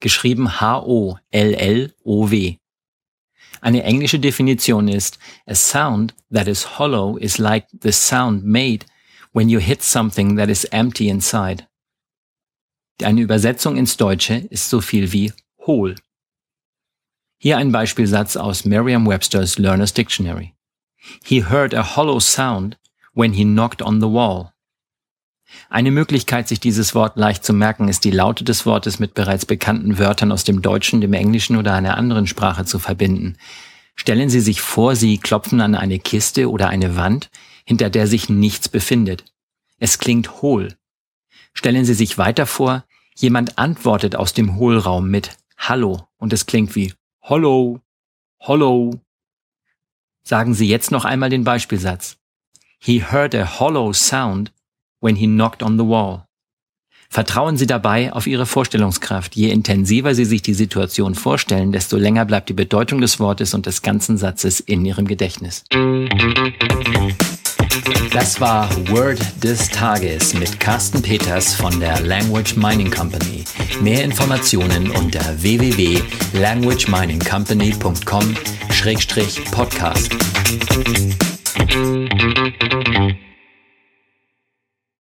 geschrieben H-O-L-L-O-W. Eine englische Definition ist, a sound that is hollow is like the sound made when you hit something that is empty inside. Eine Übersetzung ins Deutsche ist so viel wie hohl. Hier ein Beispielsatz aus Merriam-Webster's Learner's Dictionary. He heard a hollow sound when he knocked on the wall. Eine Möglichkeit, sich dieses Wort leicht zu merken, ist die Laute des Wortes mit bereits bekannten Wörtern aus dem Deutschen, dem Englischen oder einer anderen Sprache zu verbinden. Stellen Sie sich vor, Sie klopfen an eine Kiste oder eine Wand, hinter der sich nichts befindet. Es klingt hohl. Stellen Sie sich weiter vor, jemand antwortet aus dem Hohlraum mit Hallo und es klingt wie Hollow, Hollow. Sagen Sie jetzt noch einmal den Beispielsatz. He heard a hollow sound when he knocked on the wall. Vertrauen Sie dabei auf Ihre Vorstellungskraft. Je intensiver Sie sich die Situation vorstellen, desto länger bleibt die Bedeutung des Wortes und des ganzen Satzes in Ihrem Gedächtnis. Das war Word des Tages mit Carsten Peters von der Language Mining Company. Mehr Informationen unter www.languageminingcompany.com-podcast.